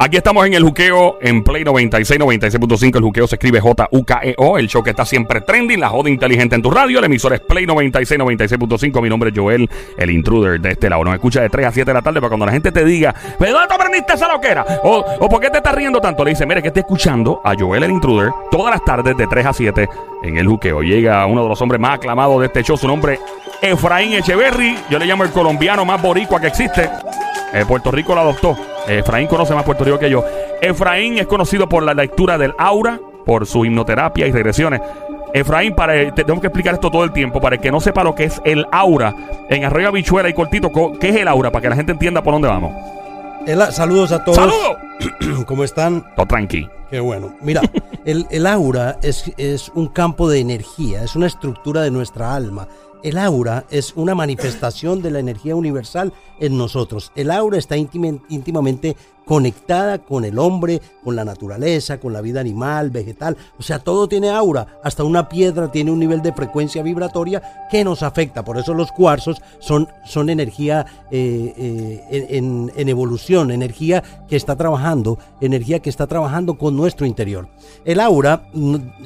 Aquí estamos en el juqueo en Play 96, 96.5. El juqueo se escribe J-U-K-E-O. El show que está siempre trending. La joda inteligente en tu radio. El emisor es Play 96, 96.5. Mi nombre es Joel, el intruder de este lado. Nos escucha de 3 a 7 de la tarde para cuando la gente te diga, ¿pero dónde te aprendiste esa loquera? O, o ¿por qué te estás riendo tanto? Le dice, mire, que estoy escuchando a Joel, el intruder, todas las tardes de 3 a 7 en el juqueo. Llega uno de los hombres más aclamados de este show. Su nombre, Efraín Echeverry. Yo le llamo el colombiano más boricua que existe. Eh, Puerto Rico lo adoptó. Efraín conoce más Puerto Rico que yo. Efraín es conocido por la lectura del aura, por su hipnoterapia y regresiones. Efraín, para, te tengo que explicar esto todo el tiempo. Para el que no sepa lo que es el aura, en Arroyo Bichuela y Cortito, co- ¿qué es el aura? Para que la gente entienda por dónde vamos. Ela- saludos a todos. ¡Saludos! ¿Cómo están? Todo tranqui. Qué bueno. Mira, el, el aura es, es un campo de energía, es una estructura de nuestra alma. El aura es una manifestación de la energía universal en nosotros. El aura está íntima- íntimamente conectada con el hombre, con la naturaleza, con la vida animal, vegetal. O sea, todo tiene aura. Hasta una piedra tiene un nivel de frecuencia vibratoria que nos afecta. Por eso los cuarzos son, son energía eh, eh, en, evolución, energía que está trabajando, energía que está trabajando con nuestro interior. El aura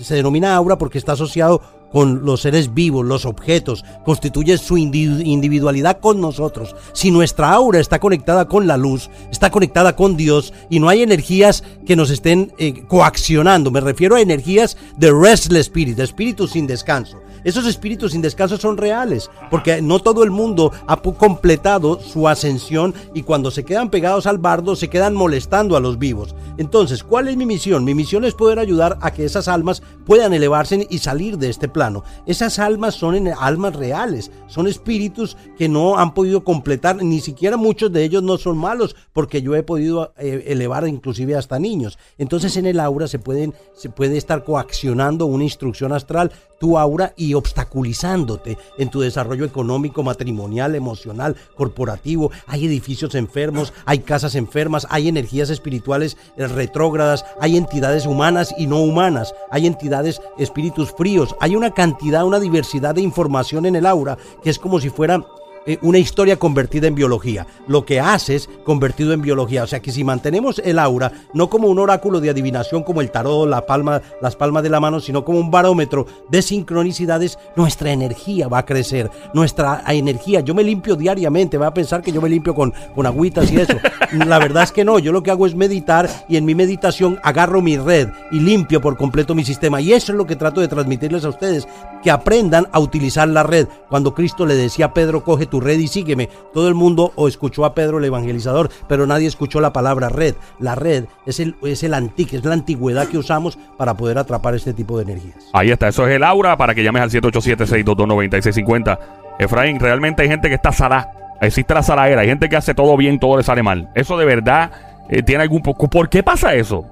se denomina aura porque está asociado con los seres vivos, los objetos, constituye su indi- individualidad con nosotros. Si nuestra aura está conectada con la luz, está conectada con Dios y no hay energías que nos estén eh, coaccionando, me refiero a energías de restless spirit, de espíritu sin descanso. Esos espíritus sin descanso son reales, porque no todo el mundo ha completado su ascensión y cuando se quedan pegados al bardo se quedan molestando a los vivos. Entonces, ¿cuál es mi misión? Mi misión es poder ayudar a que esas almas puedan elevarse y salir de este plano. Esas almas son en- almas reales, son espíritus que no han podido completar, ni siquiera muchos de ellos no son malos, porque yo he podido eh, elevar inclusive hasta niños. Entonces en el aura se pueden se puede estar coaccionando una instrucción astral tu aura y obstaculizándote en tu desarrollo económico, matrimonial, emocional, corporativo. Hay edificios enfermos, hay casas enfermas, hay energías espirituales eh, retrógradas, hay entidades humanas y no humanas, hay entidades, espíritus fríos, hay una cantidad, una diversidad de información en el aura que es como si fuera eh, una historia convertida en biología. Lo que haces convertido en biología. O sea que si mantenemos el aura no como un oráculo de adivinación como el tarot, la palma, las palmas de la mano, sino como un barómetro de sincronicidades, nuestra energía va a crecer. Nuestra energía, yo me limpio diariamente, va a pensar que yo me limpio con, con agüitas y eso. La verdad es que no, yo lo que hago es meditar y en mi meditación agarro mi red y limpio por completo mi sistema. Y eso es lo que trato de transmitirles a ustedes, que aprendan a utilizar la red. Cuando Cristo le decía a Pedro, coge tu red y sígueme, todo el mundo o escuchó a Pedro el evangelizador, pero nadie escuchó la palabra red. La red es el, es el antique, es la antigüedad que usamos para poder atrapar este tipo de energías. Ahí está, eso es el aura para que llames al 787-622-9650. Efraín, realmente hay gente que está salá. Existe la salaera, hay gente que hace todo bien, todo le sale mal. Eso de verdad eh, tiene algún poco. ¿Por qué pasa eso?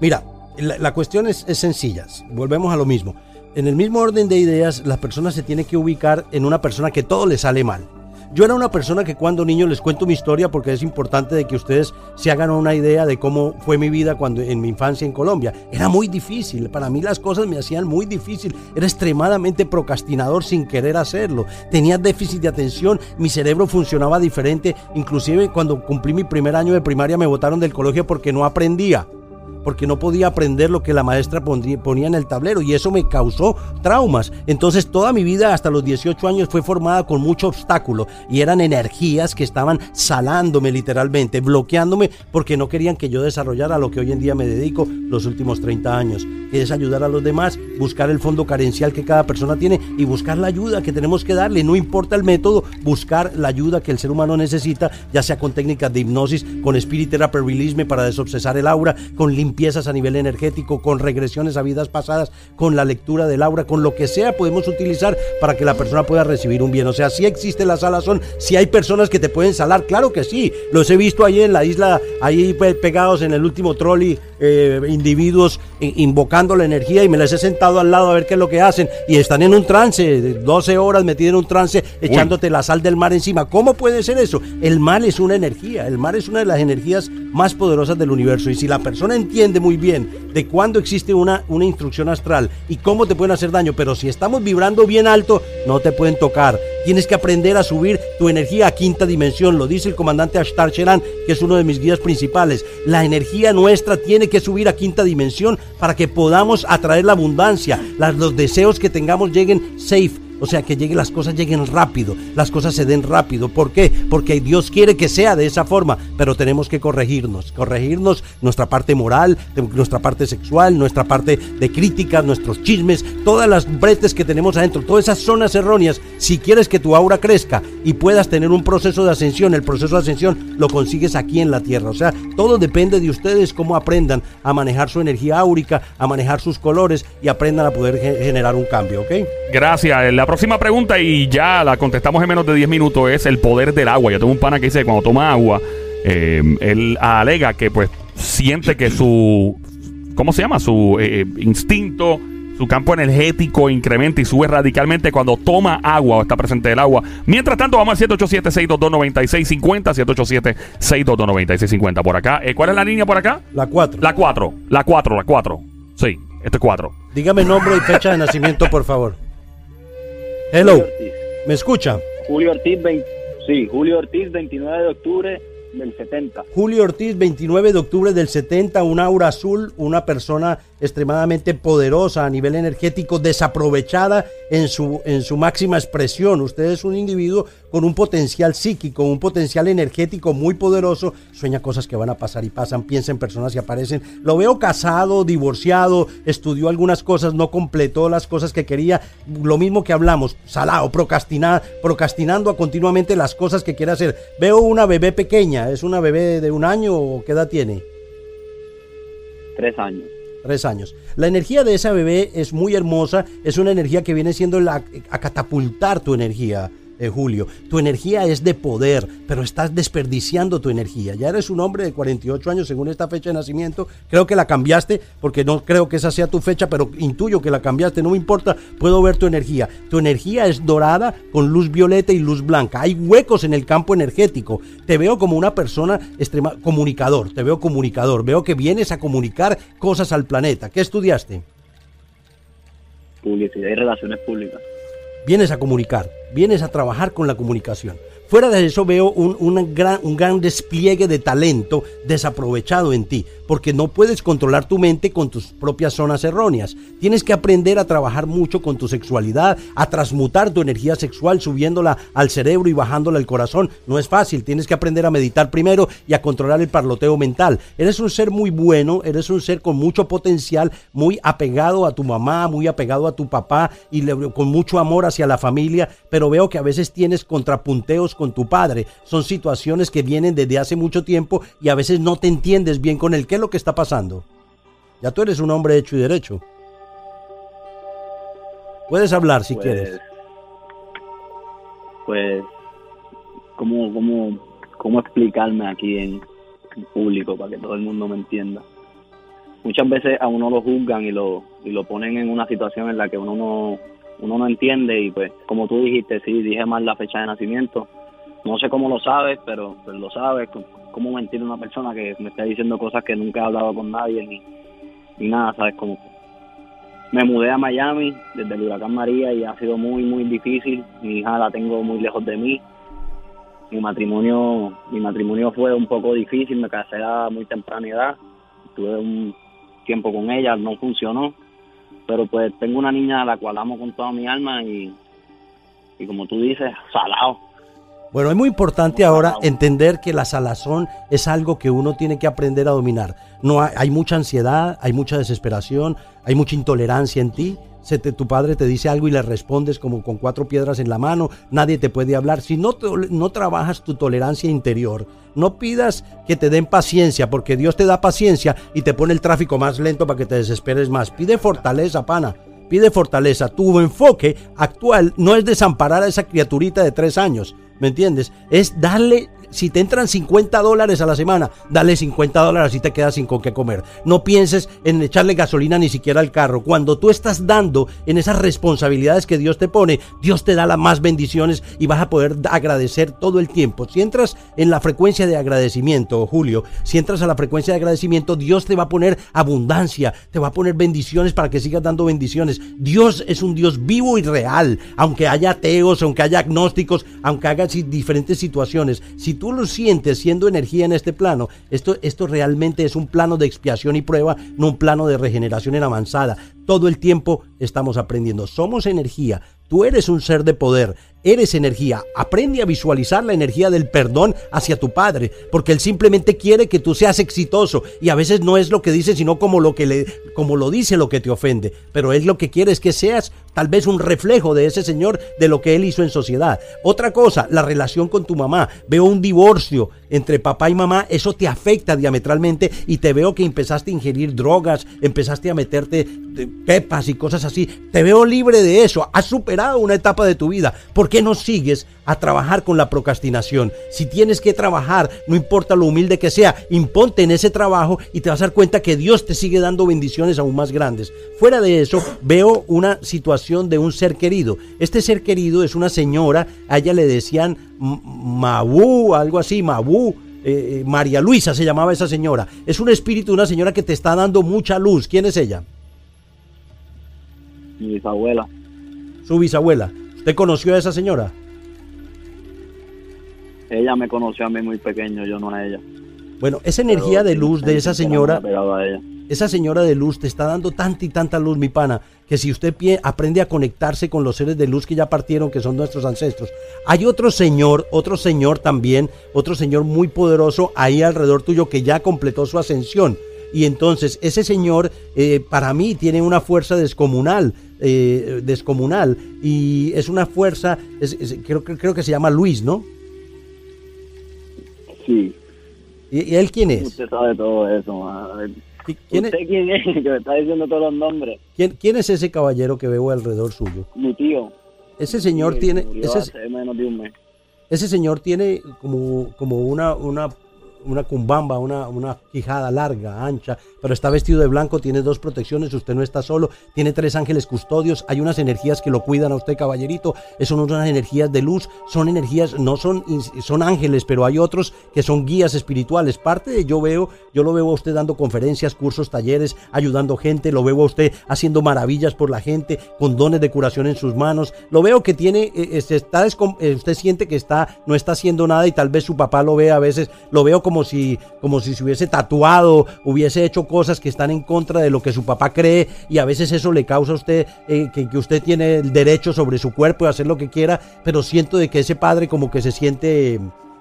Mira, la, la cuestión es, es sencilla. Volvemos a lo mismo. En el mismo orden de ideas, la persona se tiene que ubicar en una persona que todo le sale mal. Yo era una persona que cuando niño les cuento mi historia porque es importante de que ustedes se hagan una idea de cómo fue mi vida cuando en mi infancia en Colombia. Era muy difícil, para mí las cosas me hacían muy difícil. Era extremadamente procrastinador sin querer hacerlo. Tenía déficit de atención, mi cerebro funcionaba diferente. Inclusive cuando cumplí mi primer año de primaria me botaron del colegio porque no aprendía porque no podía aprender lo que la maestra ponía en el tablero y eso me causó traumas. Entonces toda mi vida hasta los 18 años fue formada con mucho obstáculo y eran energías que estaban salándome literalmente, bloqueándome porque no querían que yo desarrollara lo que hoy en día me dedico los últimos 30 años, que es ayudar a los demás, buscar el fondo carencial que cada persona tiene y buscar la ayuda que tenemos que darle, no importa el método, buscar la ayuda que el ser humano necesita, ya sea con técnicas de hipnosis, con spirit therapy release para desobsesar el aura, con limpiezas a nivel energético, con regresiones a vidas pasadas, con la lectura del aura, con lo que sea podemos utilizar para que la persona pueda recibir un bien. O sea, si existe la salazón, si hay personas que te pueden salar, claro que sí. Los he visto ahí en la isla, ahí pe- pegados en el último trolley, eh, individuos invocando la energía y me les he sentado al lado a ver qué es lo que hacen y están en un trance, de 12 horas metidos en un trance, echándote la sal del mar encima. ¿Cómo puede ser eso? El mar es una energía, el mar es una de las energías más poderosas del universo. Y si la persona entiende muy bien de cuándo existe una, una instrucción astral y cómo te pueden hacer daño, pero si estamos vibrando bien alto, no te pueden tocar. Tienes que aprender a subir tu energía a quinta dimensión, lo dice el comandante Ashtar Sheran, que es uno de mis guías principales. La energía nuestra tiene que subir a quinta dimensión para que podamos atraer la abundancia, los deseos que tengamos lleguen safe o sea, que lleguen las cosas lleguen rápido, las cosas se den rápido. ¿Por qué? Porque Dios quiere que sea de esa forma, pero tenemos que corregirnos, corregirnos nuestra parte moral, nuestra parte sexual, nuestra parte de crítica, nuestros chismes, todas las bretes que tenemos adentro, todas esas zonas erróneas. Si quieres que tu aura crezca y puedas tener un proceso de ascensión, el proceso de ascensión lo consigues aquí en la tierra. O sea, todo depende de ustedes cómo aprendan a manejar su energía áurica, a manejar sus colores y aprendan a poder generar un cambio, ¿ok? Gracias. La próxima pregunta, y ya la contestamos en menos de 10 minutos, es el poder del agua. Yo tengo un pana que dice que cuando toma agua, eh, él alega que pues siente que su, ¿cómo se llama? Su eh, instinto, su campo energético incrementa y sube radicalmente cuando toma agua o está presente el agua. Mientras tanto, vamos al 787-622-9650, 787-622-9650. Por acá, eh, ¿cuál es la línea por acá? La 4. La 4, la 4, la 4. Sí, este es 4. Dígame nombre y fecha de nacimiento, por favor. Hello. ¿Me escucha? Julio Ortiz, sí, Julio Ortiz, 29 de octubre del 70. Julio Ortiz, 29 de octubre del 70, un aura azul, una persona extremadamente poderosa a nivel energético, desaprovechada en su, en su máxima expresión. Usted es un individuo con un potencial psíquico, un potencial energético muy poderoso. Sueña cosas que van a pasar y pasan, piensa en personas que aparecen. Lo veo casado, divorciado, estudió algunas cosas, no completó las cosas que quería. Lo mismo que hablamos, salado, procrastinar, procrastinando continuamente las cosas que quiere hacer. Veo una bebé pequeña, ¿es una bebé de un año o qué edad tiene? Tres años. Tres años. La energía de esa bebé es muy hermosa, es una energía que viene siendo la, a catapultar tu energía. Eh, Julio. Tu energía es de poder, pero estás desperdiciando tu energía. Ya eres un hombre de 48 años según esta fecha de nacimiento. Creo que la cambiaste porque no creo que esa sea tu fecha, pero intuyo que la cambiaste. No me importa, puedo ver tu energía. Tu energía es dorada con luz violeta y luz blanca. Hay huecos en el campo energético. Te veo como una persona extrema, comunicador. Te veo comunicador. Veo que vienes a comunicar cosas al planeta. ¿Qué estudiaste? Publicidad y relaciones públicas vienes a comunicar, vienes a trabajar con la comunicación. Fuera de eso veo un, gran, un gran despliegue de talento desaprovechado en ti, porque no puedes controlar tu mente con tus propias zonas erróneas. Tienes que aprender a trabajar mucho con tu sexualidad, a transmutar tu energía sexual subiéndola al cerebro y bajándola al corazón. No es fácil, tienes que aprender a meditar primero y a controlar el parloteo mental. Eres un ser muy bueno, eres un ser con mucho potencial, muy apegado a tu mamá, muy apegado a tu papá y con mucho amor hacia la familia, pero veo que a veces tienes contrapunteos con tu padre. Son situaciones que vienen desde hace mucho tiempo y a veces no te entiendes bien con el qué es lo que está pasando. Ya tú eres un hombre hecho y derecho. Puedes hablar si pues, quieres. Pues, ¿cómo, cómo, ¿cómo explicarme aquí en, público para que todo el mundo me entienda? Muchas veces a uno lo juzgan y lo, y lo ponen en una situación en la que uno no, uno no entiende y pues como tú dijiste, sí, dije mal la fecha de nacimiento, no sé cómo lo sabes, pero lo sabes. ¿Cómo mentir una persona que me está diciendo cosas que nunca he hablado con nadie ni, ni nada? ¿Sabes? Como me mudé a Miami desde el huracán María y ha sido muy, muy difícil. Mi hija la tengo muy lejos de mí. Mi matrimonio, mi matrimonio fue un poco difícil, me casé a muy temprana edad. Tuve un tiempo con ella, no funcionó. Pero pues tengo una niña a la cual amo con toda mi alma y, y como tú dices, salado bueno, es muy importante ahora entender que la salazón es algo que uno tiene que aprender a dominar. No hay, mucha ansiedad, hay mucha desesperación, hay mucha intolerancia en ti. Se tu padre te dice algo y le respondes como con cuatro piedras en la mano, nadie te puede hablar. Si no, no trabajas tu tolerancia interior, no pidas que te den paciencia, porque Dios te da paciencia y te pone el tráfico más lento para que te desesperes más. Pide fortaleza, pana pide fortaleza. Tu enfoque actual no es desamparar a esa criaturita de tres años, ¿me entiendes? Es darle si te entran 50 dólares a la semana, dale 50 dólares y te quedas sin con qué comer. No pienses en echarle gasolina ni siquiera al carro. Cuando tú estás dando en esas responsabilidades que Dios te pone, Dios te da las más bendiciones y vas a poder agradecer todo el tiempo. Si entras en la frecuencia de agradecimiento, Julio, si entras a la frecuencia de agradecimiento, Dios te va a poner abundancia, te va a poner bendiciones para que sigas dando bendiciones. Dios es un Dios vivo y real, aunque haya ateos, aunque haya agnósticos, aunque haga diferentes situaciones. Si tú lo sientes siendo energía en este plano, esto, esto realmente es un plano de expiación y prueba, no un plano de regeneración en avanzada. Todo el tiempo estamos aprendiendo. Somos energía. Tú eres un ser de poder. Eres energía. Aprende a visualizar la energía del perdón hacia tu padre, porque él simplemente quiere que tú seas exitoso y a veces no es lo que dice, sino como lo que le como lo dice lo que te ofende, pero él lo que quiere es que seas tal vez un reflejo de ese señor de lo que él hizo en sociedad. Otra cosa, la relación con tu mamá. Veo un divorcio entre papá y mamá, eso te afecta diametralmente y te veo que empezaste a ingerir drogas, empezaste a meterte eh, pepas y cosas así. Te veo libre de eso. Has superado una etapa de tu vida qué no sigues a trabajar con la procrastinación? Si tienes que trabajar, no importa lo humilde que sea, imponte en ese trabajo y te vas a dar cuenta que Dios te sigue dando bendiciones aún más grandes. Fuera de eso, veo una situación de un ser querido. Este ser querido es una señora, a ella le decían Mabú, algo así, Mabú. Eh, eh, María Luisa se llamaba esa señora. Es un espíritu, una señora que te está dando mucha luz. ¿Quién es ella? Mi bisabuela. Su bisabuela. ¿Usted conoció a esa señora? Ella me conoció a mí muy pequeño, yo no a ella. Bueno, esa energía de luz de esa señora, esa señora de luz te está dando tanta y tanta luz, mi pana, que si usted aprende a conectarse con los seres de luz que ya partieron, que son nuestros ancestros. Hay otro señor, otro señor también, otro señor muy poderoso ahí alrededor tuyo que ya completó su ascensión. Y entonces ese señor eh, para mí tiene una fuerza descomunal, eh, descomunal. Y es una fuerza, creo, creo que se llama Luis, ¿no? Sí. ¿Y, él quién es? Usted sabe todo eso. ¿Quién ¿Usted es? quién es? Que me está diciendo todos los nombres. ¿Quién, ¿Quién es ese caballero que veo alrededor suyo? Mi tío. Ese señor tiene... Ese, menos de un mes. ese señor tiene como, como una, una una cumbamba, una, una quijada larga, ancha, pero está vestido de blanco, tiene dos protecciones, usted no está solo, tiene tres ángeles custodios, hay unas energías que lo cuidan a usted, caballerito, son unas energías de luz, son energías, no son, son ángeles, pero hay otros que son guías espirituales. Parte de yo veo, yo lo veo a usted dando conferencias, cursos, talleres, ayudando gente, lo veo a usted haciendo maravillas por la gente, con dones de curación en sus manos, lo veo que tiene, eh, este, está, eh, usted siente que está, no está haciendo nada y tal vez su papá lo ve a veces, lo veo como si, como si se hubiese tatuado, hubiese hecho cosas que están en contra de lo que su papá cree y a veces eso le causa a usted eh, que, que, usted tiene el derecho sobre su cuerpo de hacer lo que quiera, pero siento de que ese padre como que se siente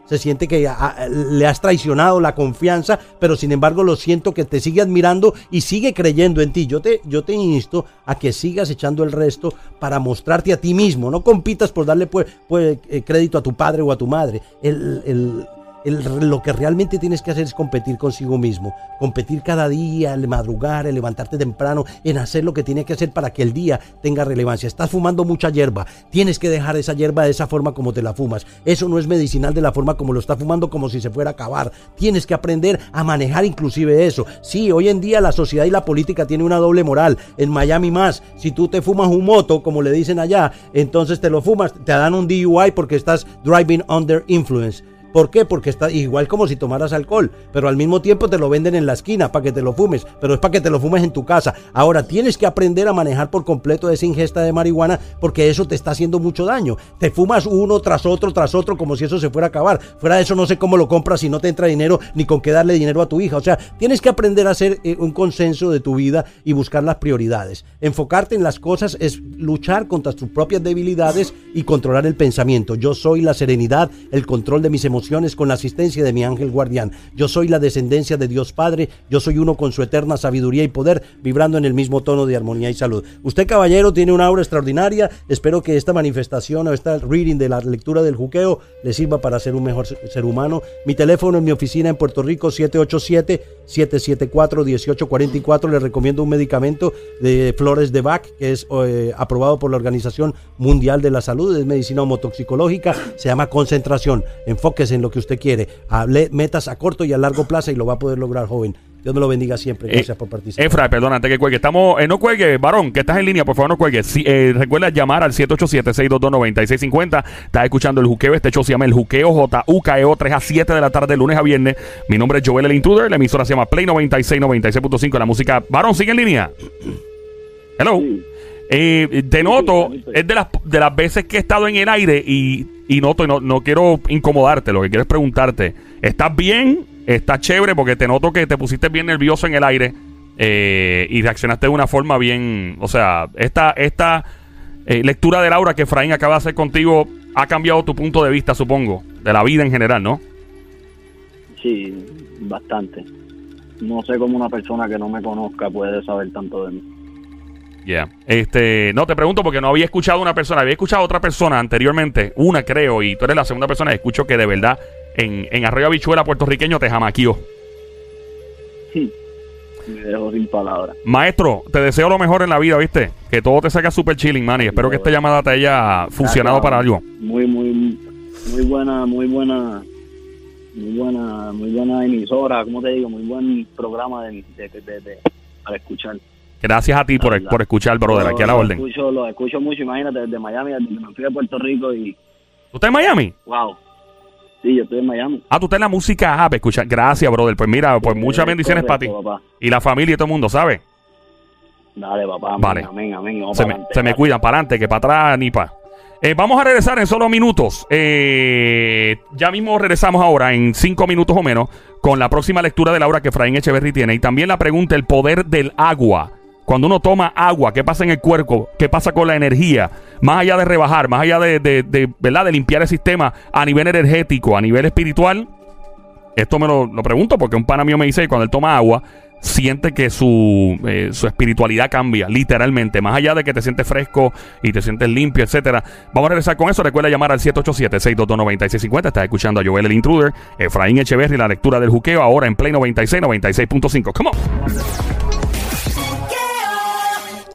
se siente que le has traicionado la confianza, pero sin embargo lo siento que te sigue admirando y sigue creyendo en ti. Yo te, yo te insto a que sigas echando el resto para mostrarte a ti mismo. No compitas por darle pues, pues, eh, crédito a tu padre o a tu madre. El, el, lo que realmente tienes que hacer es competir consigo mismo, competir cada día, el madrugar, el levantarte temprano, en hacer lo que tiene que hacer para que el día tenga relevancia. Estás fumando mucha hierba, tienes que dejar esa hierba de esa forma como te la fumas. Eso no es medicinal de la forma como lo está fumando, como si se fuera a acabar. Tienes que aprender a manejar inclusive eso. Sí, hoy en día la sociedad y la política tienen una doble moral. En Miami más, si tú te fumas un moto, como le dicen allá, entonces te lo fumas, te dan un DUI porque estás driving under influence. ¿Por qué? Porque está igual como si tomaras alcohol, pero al mismo tiempo te lo venden en la esquina para que te lo fumes, pero es para que te lo fumes en tu casa. Ahora tienes que aprender a manejar por completo esa ingesta de marihuana porque eso te está haciendo mucho daño. Te fumas uno tras otro, tras otro, como si eso se fuera a acabar. Fuera de eso no sé cómo lo compras si no te entra dinero ni con qué darle dinero a tu hija. O sea, tienes que aprender a hacer eh, un consenso de tu vida y buscar las prioridades. Enfocarte en las cosas es luchar contra tus propias debilidades y controlar el pensamiento. Yo soy la serenidad, el control de mis emociones con la asistencia de mi ángel guardián. Yo soy la descendencia de Dios Padre, yo soy uno con su eterna sabiduría y poder, vibrando en el mismo tono de armonía y salud. Usted, caballero, tiene una aura extraordinaria. Espero que esta manifestación o esta reading de la lectura del juqueo le sirva para ser un mejor ser humano. Mi teléfono en mi oficina en Puerto Rico, 787-774-1844. Le recomiendo un medicamento de Flores de Bach, que es eh, aprobado por la Organización Mundial de la Salud, es medicina homotoxicológica, se llama concentración. Enfóquese en lo que usted quiere. Hable metas a corto y a largo plazo y lo va a poder lograr, joven. Dios me lo bendiga siempre. Gracias por participar. Efra, perdona, antes que cuelgue. Estamos, eh, no cuelgue, varón, que estás en línea, por favor, no cuelgue. Si, eh, recuerda llamar al 787-622-9650. Estás escuchando el juqueo. Este show se llama El Juqueo J-U-K-E-O 3 a 7 de la tarde, lunes a viernes. Mi nombre es Joel el Intruder. La emisora se llama Play 96, 96.5. La música. Varón, sigue en línea. Hello. Sí. Eh, te noto, es de las, de las veces que he estado en el aire y, y noto, y no, no quiero incomodarte, lo que quiero es preguntarte, ¿estás bien? ¿Estás chévere? Porque te noto que te pusiste bien nervioso en el aire eh, y reaccionaste de una forma bien, o sea, esta, esta eh, lectura de Laura que Efraín acaba de hacer contigo ha cambiado tu punto de vista, supongo, de la vida en general, ¿no? Sí, bastante. No sé cómo una persona que no me conozca puede saber tanto de mí. Yeah. Este, no te pregunto porque no había escuchado a una persona, había escuchado a otra persona anteriormente, una creo, y tú eres la segunda persona que escucho que de verdad en, en Arroyo Habichuela puertorriqueño te jamaquió. Me dejo sin palabras. Maestro, te deseo lo mejor en la vida, ¿viste? Que todo te salga súper chilling, man, y espero que esta llamada te haya funcionado para algo. Muy, muy, muy buena, muy buena, muy buena, muy buena emisora, como te digo, muy buen programa de, de, de- de- para escuchar. Gracias a ti por, por escuchar, brother, aquí a la lo orden. Escucho, lo escucho mucho, imagínate, desde Miami, desde me fui a Puerto Rico y, ¿Tú estás en Miami? wow. Sí, yo estoy en Miami. Ah, tú estás en la música app, escucha. Gracias, brother. Pues mira, pues muchas Eh, bendiciones para ti. Y la familia y todo el mundo, ¿sabes? Dale, papá. Amén, Vale. Amén, amén. Se me, se cuidan para adelante, que para atrás ni para. vamos a regresar en solo minutos. Eh, ya mismo regresamos ahora en cinco minutos o menos con la próxima lectura de Laura que Efraín Echeverry tiene. Y también la pregunta, el poder del agua. Cuando uno toma agua, ¿qué pasa en el cuerpo? ¿Qué pasa con la energía? Más allá de rebajar, más allá de, de- de, ¿verdad? de limpiar el sistema a nivel energético, a nivel espiritual. Esto me lo, lo pregunto porque un pana mío me dice que cuando él toma agua, siente que su, eh, su espiritualidad cambia, literalmente. Más allá de que te sientes fresco y te sientes limpio, etcétera. Vamos a regresar con eso. Recuerda llamar al 787-622-9650. Estás escuchando a Joel el Intruder, Efraín Echeverry, la lectura del juqueo, ahora en Play 96, 96.5. Come on.